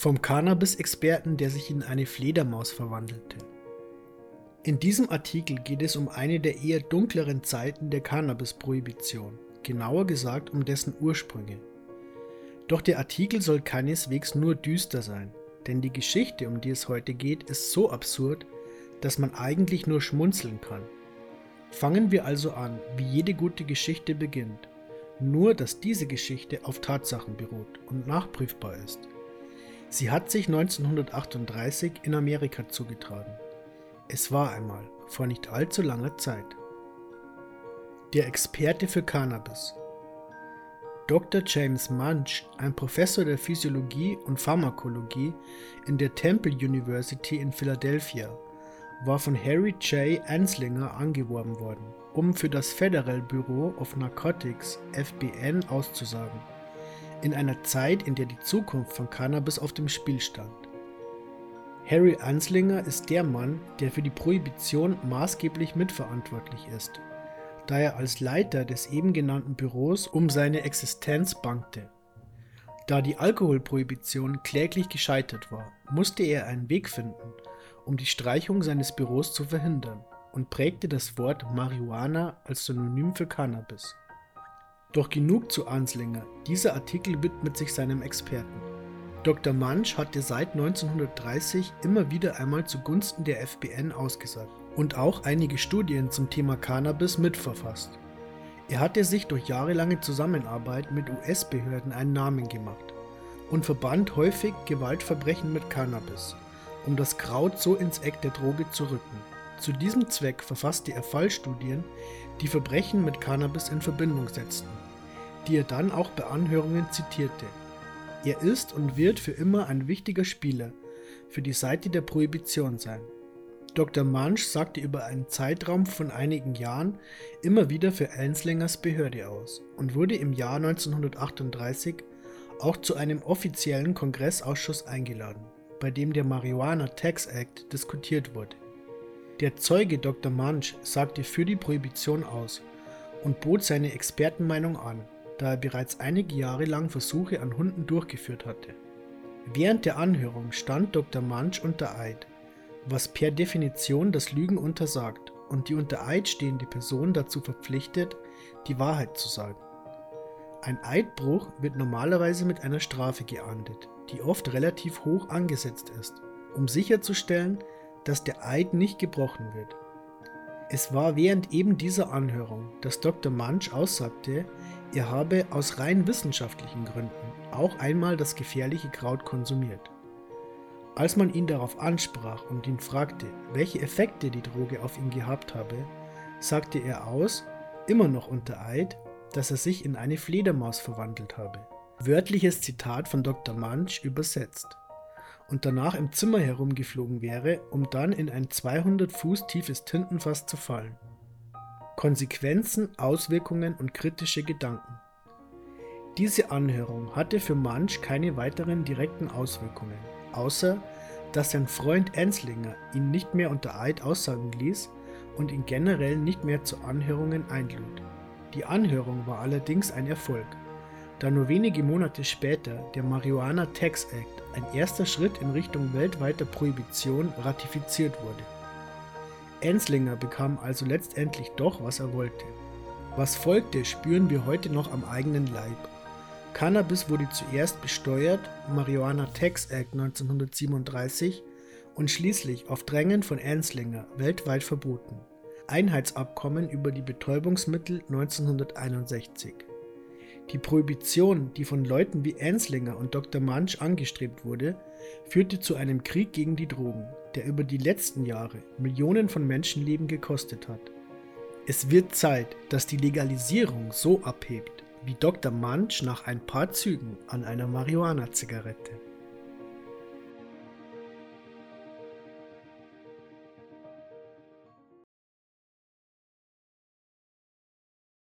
Vom Cannabis-Experten, der sich in eine Fledermaus verwandelte. In diesem Artikel geht es um eine der eher dunkleren Zeiten der Cannabis-Prohibition, genauer gesagt um dessen Ursprünge. Doch der Artikel soll keineswegs nur düster sein, denn die Geschichte, um die es heute geht, ist so absurd, dass man eigentlich nur schmunzeln kann. Fangen wir also an, wie jede gute Geschichte beginnt, nur dass diese Geschichte auf Tatsachen beruht und nachprüfbar ist. Sie hat sich 1938 in Amerika zugetragen. Es war einmal, vor nicht allzu langer Zeit. Der Experte für Cannabis. Dr. James Munch, ein Professor der Physiologie und Pharmakologie in der Temple University in Philadelphia, war von Harry J. Anslinger angeworben worden, um für das Federal Bureau of Narcotics FBN auszusagen, in einer Zeit, in der die Zukunft von Cannabis auf dem Spiel stand. Harry Anslinger ist der Mann, der für die Prohibition maßgeblich mitverantwortlich ist, da er als Leiter des eben genannten Büros um seine Existenz bangte. Da die Alkoholprohibition kläglich gescheitert war, musste er einen Weg finden, um die Streichung seines Büros zu verhindern und prägte das Wort Marihuana als Synonym für Cannabis. Doch genug zu Anslinger, dieser Artikel widmet sich seinem Experten. Dr. Munch hatte seit 1930 immer wieder einmal zugunsten der FBN ausgesagt und auch einige Studien zum Thema Cannabis mitverfasst. Er hatte sich durch jahrelange Zusammenarbeit mit US-Behörden einen Namen gemacht und verband häufig Gewaltverbrechen mit Cannabis um das Kraut so ins Eck der Droge zu rücken. Zu diesem Zweck verfasste er Fallstudien, die Verbrechen mit Cannabis in Verbindung setzten, die er dann auch bei Anhörungen zitierte. Er ist und wird für immer ein wichtiger Spieler für die Seite der Prohibition sein. Dr. Munch sagte über einen Zeitraum von einigen Jahren immer wieder für Enslingers Behörde aus und wurde im Jahr 1938 auch zu einem offiziellen Kongressausschuss eingeladen bei dem der Marijuana Tax Act diskutiert wurde. Der Zeuge Dr. Munch sagte für die Prohibition aus und bot seine Expertenmeinung an, da er bereits einige Jahre lang Versuche an Hunden durchgeführt hatte. Während der Anhörung stand Dr. Munch unter Eid, was per Definition das Lügen untersagt und die unter Eid stehende Person dazu verpflichtet, die Wahrheit zu sagen. Ein Eidbruch wird normalerweise mit einer Strafe geahndet, die oft relativ hoch angesetzt ist, um sicherzustellen, dass der Eid nicht gebrochen wird. Es war während eben dieser Anhörung, dass Dr. Munch aussagte, er habe aus rein wissenschaftlichen Gründen auch einmal das gefährliche Kraut konsumiert. Als man ihn darauf ansprach und ihn fragte, welche Effekte die Droge auf ihn gehabt habe, sagte er aus, immer noch unter Eid, dass er sich in eine Fledermaus verwandelt habe. Wörtliches Zitat von Dr. Munch übersetzt. Und danach im Zimmer herumgeflogen wäre, um dann in ein 200 Fuß tiefes Tintenfass zu fallen. Konsequenzen, Auswirkungen und kritische Gedanken. Diese Anhörung hatte für Munch keine weiteren direkten Auswirkungen, außer dass sein Freund Enslinger ihn nicht mehr unter Eid aussagen ließ und ihn generell nicht mehr zu Anhörungen einlud. Die Anhörung war allerdings ein Erfolg da nur wenige Monate später der Marihuana Tax Act, ein erster Schritt in Richtung weltweiter Prohibition, ratifiziert wurde. Enslinger bekam also letztendlich doch, was er wollte. Was folgte, spüren wir heute noch am eigenen Leib. Cannabis wurde zuerst besteuert, Marihuana Tax Act 1937 und schließlich auf Drängen von Enslinger weltweit verboten. Einheitsabkommen über die Betäubungsmittel 1961. Die Prohibition, die von Leuten wie Anslinger und Dr. Munch angestrebt wurde, führte zu einem Krieg gegen die Drogen, der über die letzten Jahre Millionen von Menschenleben gekostet hat. Es wird Zeit, dass die Legalisierung so abhebt, wie Dr. Munch nach ein paar Zügen an einer Marihuana-Zigarette.